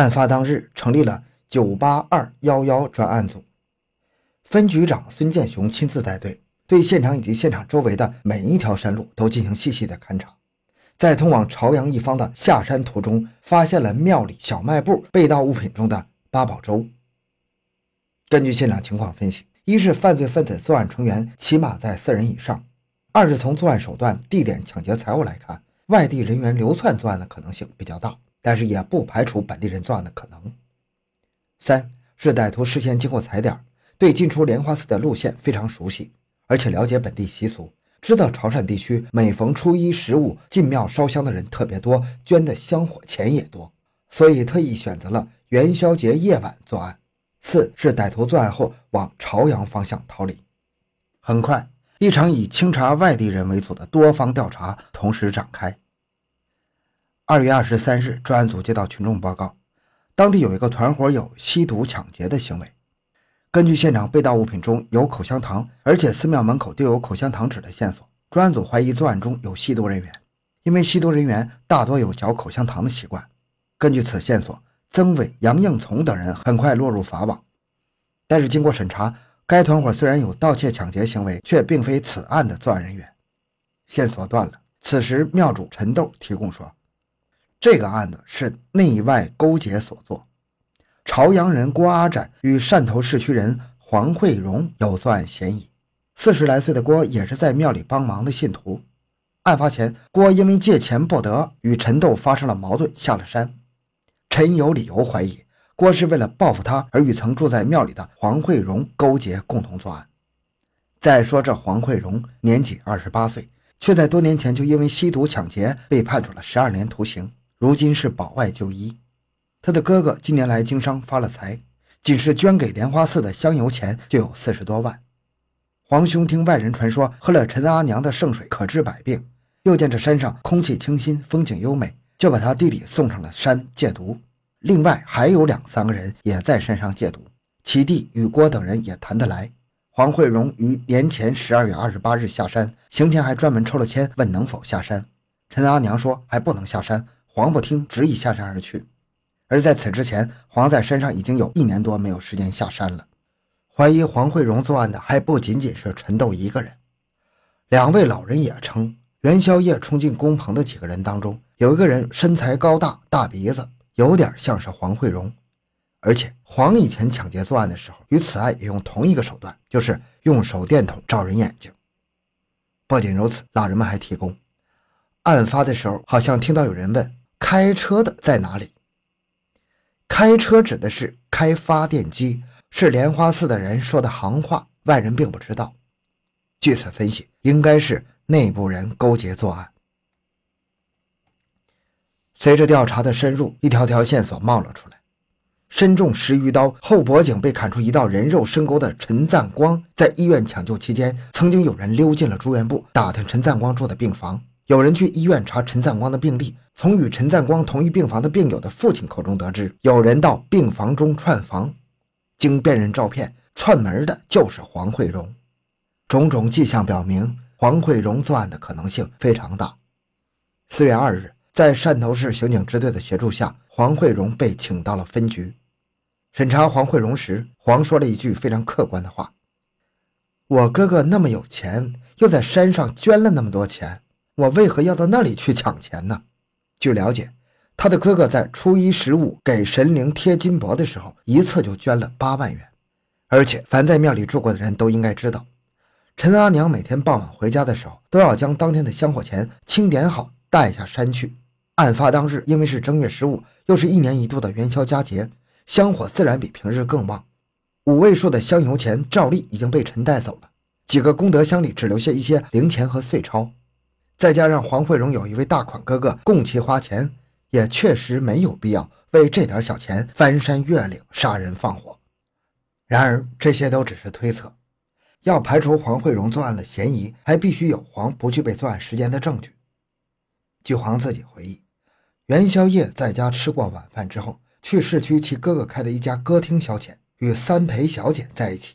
案发当日，成立了九八二幺幺专案组，分局长孙建雄亲自带队，对现场以及现场周围的每一条山路都进行细细的勘查。在通往朝阳一方的下山途中，发现了庙里小卖部被盗物品中的八宝粥。根据现场情况分析，一是犯罪分子作案成员起码在四人以上；二是从作案手段、地点、抢劫财物来看，外地人员流窜作案的可能性比较大，但是也不排除本地人作案的可能；三是歹徒事先经过踩点，对进出莲花寺的路线非常熟悉，而且了解本地习俗。知道潮汕地区每逢初一、十五进庙烧香的人特别多，捐的香火钱也多，所以特意选择了元宵节夜晚作案。四是歹徒作案后往朝阳方向逃离。很快，一场以清查外地人为主的多方调查同时展开。二月二十三日，专案组接到群众报告，当地有一个团伙有吸毒抢劫的行为。根据现场被盗物品中有口香糖，而且寺庙门口丢有口香糖纸的线索，专案组怀疑作案中有吸毒人员，因为吸毒人员大多有嚼口香糖的习惯。根据此线索，曾伟、杨应从等人很快落入法网。但是经过审查，该团伙虽然有盗窃抢劫行为，却并非此案的作案人员。线索断了。此时庙主陈豆提供说，这个案子是内外勾结所作。朝阳人郭阿展与汕头市区人黄慧荣有作案嫌疑。四十来岁的郭也是在庙里帮忙的信徒。案发前，郭因为借钱不得，与陈豆发生了矛盾，下了山。陈有理由怀疑郭是为了报复他而与曾住在庙里的黄慧荣勾结，共同作案。再说这黄慧荣年仅二十八岁，却在多年前就因为吸毒抢劫被判处了十二年徒刑，如今是保外就医。他的哥哥近年来经商发了财，仅是捐给莲花寺的香油钱就有四十多万。皇兄听外人传说，喝了陈阿娘的圣水可治百病，又见这山上空气清新，风景优美，就把他弟弟送上了山戒毒。另外还有两三个人也在山上戒毒，其弟与郭等人也谈得来。黄慧荣于年前十二月二十八日下山，行前还专门抽了签问能否下山。陈阿娘说还不能下山，黄不听，执意下山而去。而在此之前，黄在山上已经有一年多没有时间下山了。怀疑黄慧荣作案的还不仅仅是陈豆一个人。两位老人也称，元宵夜冲进工棚的几个人当中，有一个人身材高大，大鼻子，有点像是黄慧荣。而且黄以前抢劫作案的时候，与此案也用同一个手段，就是用手电筒照人眼睛。不仅如此，老人们还提供，案发的时候好像听到有人问：“开车的在哪里？”开车指的是开发电机，是莲花寺的人说的行话，外人并不知道。据此分析，应该是内部人勾结作案。随着调查的深入，一条条线索冒了出来：身中十余刀，后脖颈被砍出一道人肉深沟的陈赞光，在医院抢救期间，曾经有人溜进了住院部，打听陈赞光住的病房。有人去医院查陈赞光的病历，从与陈赞光同一病房的病友的父亲口中得知，有人到病房中串房，经辨认照片，串门的就是黄慧荣。种种迹象表明，黄慧荣作案的可能性非常大。四月二日，在汕头市刑警支队的协助下，黄慧荣被请到了分局审查黄慧荣时，黄说了一句非常客观的话：“我哥哥那么有钱，又在山上捐了那么多钱。”我为何要到那里去抢钱呢？据了解，他的哥哥在初一十五给神灵贴金箔的时候，一次就捐了八万元。而且，凡在庙里住过的人都应该知道，陈阿娘每天傍晚回家的时候，都要将当天的香火钱清点好，带下山去。案发当日，因为是正月十五，又是一年一度的元宵佳节，香火自然比平日更旺。五位数的香油钱照例已经被陈带走了，几个功德箱里只留下一些零钱和碎钞。再加上黄慧荣有一位大款哥哥供其花钱，也确实没有必要为这点小钱翻山越岭杀人放火。然而这些都只是推测，要排除黄慧荣作案的嫌疑，还必须有黄不具备作案时间的证据。据黄自己回忆，元宵夜在家吃过晚饭之后，去市区其哥哥开的一家歌厅消遣，与三陪小姐在一起。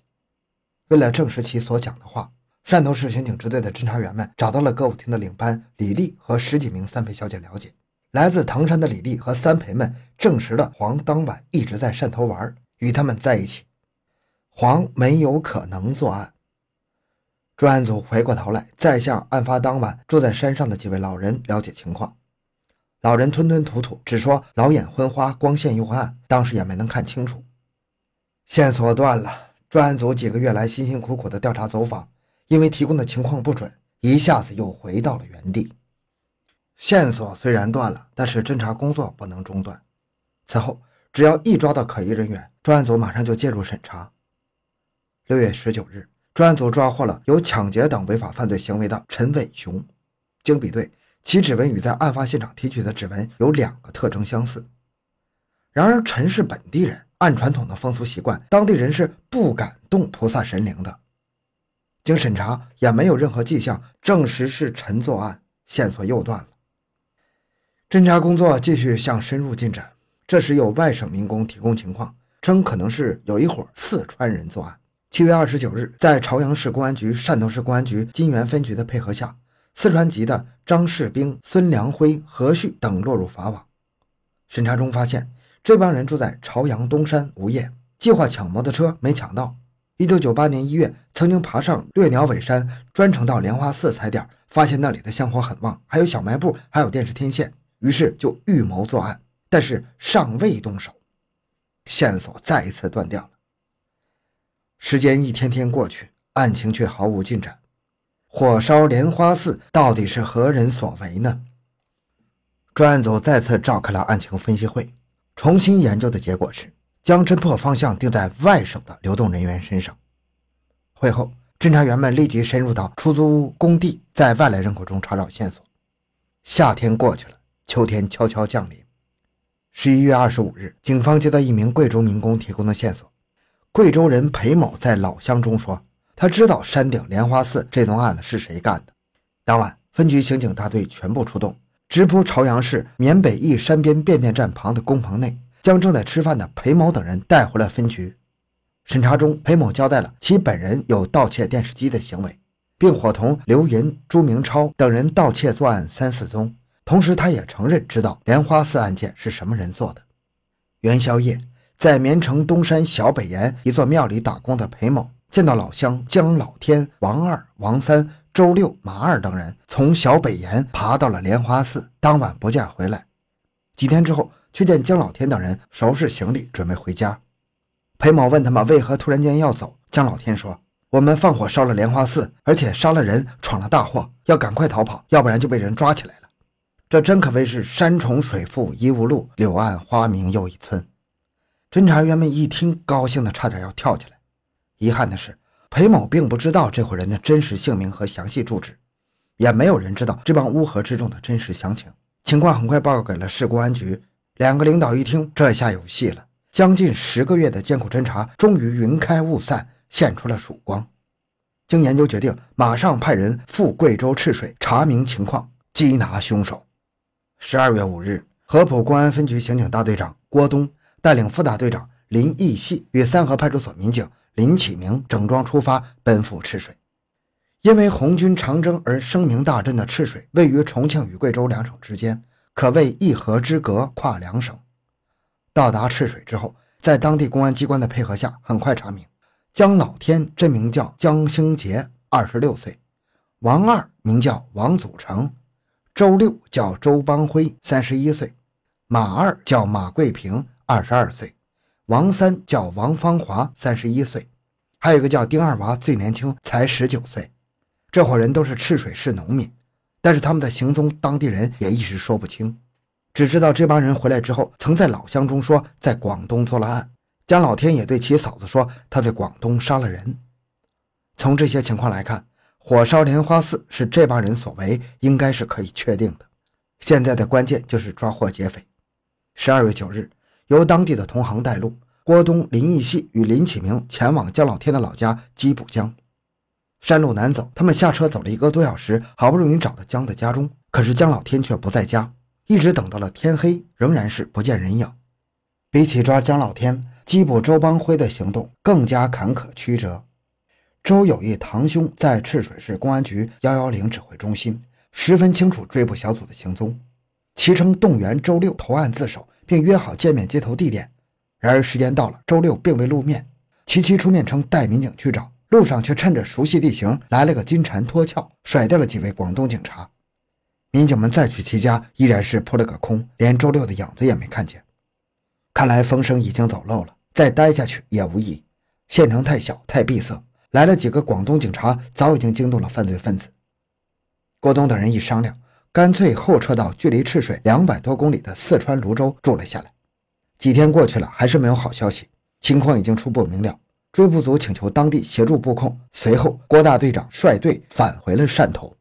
为了证实其所讲的话。汕头市刑警支队的侦查员们找到了歌舞厅的领班李丽和十几名三陪小姐了解，来自唐山的李丽和三陪们证实了黄当晚一直在汕头玩，与他们在一起。黄没有可能作案。专案组回过头来，再向案发当晚住在山上的几位老人了解情况。老人吞吞吐吐，只说老眼昏花，光线又暗，当时也没能看清楚。线索断了。专案组几个月来辛辛苦苦的调查走访，因为提供的情况不准，一下子又回到了原地。线索虽然断了，但是侦查工作不能中断。此后，只要一抓到可疑人员，专案组马上就介入审查。六月十九日，专案组抓获了有抢劫等违法犯罪行为的陈伟雄，经比对。其指纹与在案发现场提取的指纹有两个特征相似，然而陈是本地人，按传统的风俗习惯，当地人是不敢动菩萨神灵的。经审查，也没有任何迹象证实是陈作案，线索又断了。侦查工作继续向深入进展。这时有外省民工提供情况，称可能是有一伙四川人作案。七月二十九日，在朝阳市公安局、汕头市公安局金源分局的配合下。四川籍的张世兵、孙良辉、何旭等落入法网。审查中发现，这帮人住在朝阳东山，无业，计划抢摩托车没抢到。一九九八年一月，曾经爬上掠鸟尾山，专程到莲花寺踩点，发现那里的香火很旺，还有小卖部，还有电视天线，于是就预谋作案，但是尚未动手，线索再一次断掉了。时间一天天过去，案情却毫无进展。火烧莲花寺到底是何人所为呢？专案组再次召开了案情分析会，重新研究的结果是将侦破方向定在外省的流动人员身上。会后，侦查员们立即深入到出租屋、工地，在外来人口中查找线索。夏天过去了，秋天悄悄降临。十一月二十五日，警方接到一名贵州民工提供的线索：贵州人裴某在老乡中说。他知道山顶莲花寺这宗案子是谁干的。当晚，分局刑警大队全部出动，直扑朝阳市缅北驿山边变电站旁的工棚内，将正在吃饭的裴某等人带回了分局。审查中，裴某交代了其本人有盗窃电视机的行为，并伙同刘云、朱明超等人盗窃作案三四宗。同时，他也承认知道莲花寺案件是什么人做的。元宵夜，在绵城东山小北岩一座庙里打工的裴某。见到老乡姜老天、王二、王三、周六、马二等人从小北岩爬到了莲花寺，当晚不见回来。几天之后，却见姜老天等人收拾行李准备回家。裴某问他们为何突然间要走，姜老天说：“我们放火烧了莲花寺，而且杀了人，闯了大祸，要赶快逃跑，要不然就被人抓起来了。”这真可谓是山重水复疑无路，柳暗花明又一村。侦查员们一听，高兴的差点要跳起来。遗憾的是，裴某并不知道这伙人的真实姓名和详细住址，也没有人知道这帮乌合之众的真实详情。情况很快报告给了市公安局，两个领导一听，这下有戏了。将近十个月的艰苦侦查，终于云开雾散，现出了曙光。经研究决定，马上派人赴贵州赤水查明情况，缉拿凶手。十二月五日，合浦公安分局刑警大队长郭东带领副大队长林义系与三河派出所民警。林启明整装出发，奔赴赤水。因为红军长征而声名大振的赤水，位于重庆与贵州两省之间，可谓一河之隔，跨两省。到达赤水之后，在当地公安机关的配合下，很快查明，姜老天真名叫姜兴杰，二十六岁；王二名叫王祖成；周六叫周邦辉，三十一岁；马二叫马桂平，二十二岁。王三叫王芳华，三十一岁，还有一个叫丁二娃，最年轻，才十九岁。这伙人都是赤水市农民，但是他们的行踪，当地人也一时说不清，只知道这帮人回来之后，曾在老乡中说在广东做了案。江老天也对其嫂子说他在广东杀了人。从这些情况来看，火烧莲花寺是这帮人所为，应该是可以确定的。现在的关键就是抓获劫匪。十二月九日。由当地的同行带路，郭东、林义系与林启明前往江老天的老家吉浦江。山路难走，他们下车走了一个多小时，好不容易找到姜的家中，可是姜老天却不在家，一直等到了天黑，仍然是不见人影。比起抓姜老天，缉捕周邦辉的行动更加坎坷曲折。周有一堂兄在赤水市公安局幺幺零指挥中心，十分清楚追捕小组的行踪。其称动员周六投案自首，并约好见面接头地点。然而时间到了，周六并未露面。齐齐出面称带民警去找，路上却趁着熟悉地形来了个金蝉脱壳，甩掉了几位广东警察。民警们再去齐家，依然是扑了个空，连周六的影子也没看见。看来风声已经走漏了，再待下去也无益。县城太小，太闭塞，来了几个广东警察，早已经惊动了犯罪分子。郭东等人一商量，干脆后撤到距离赤水两百多公里的四川泸州住了下来。几天过去了，还是没有好消息，情况已经初步明了。追捕组请求当地协助布控。随后，郭大队长率队返回了汕头。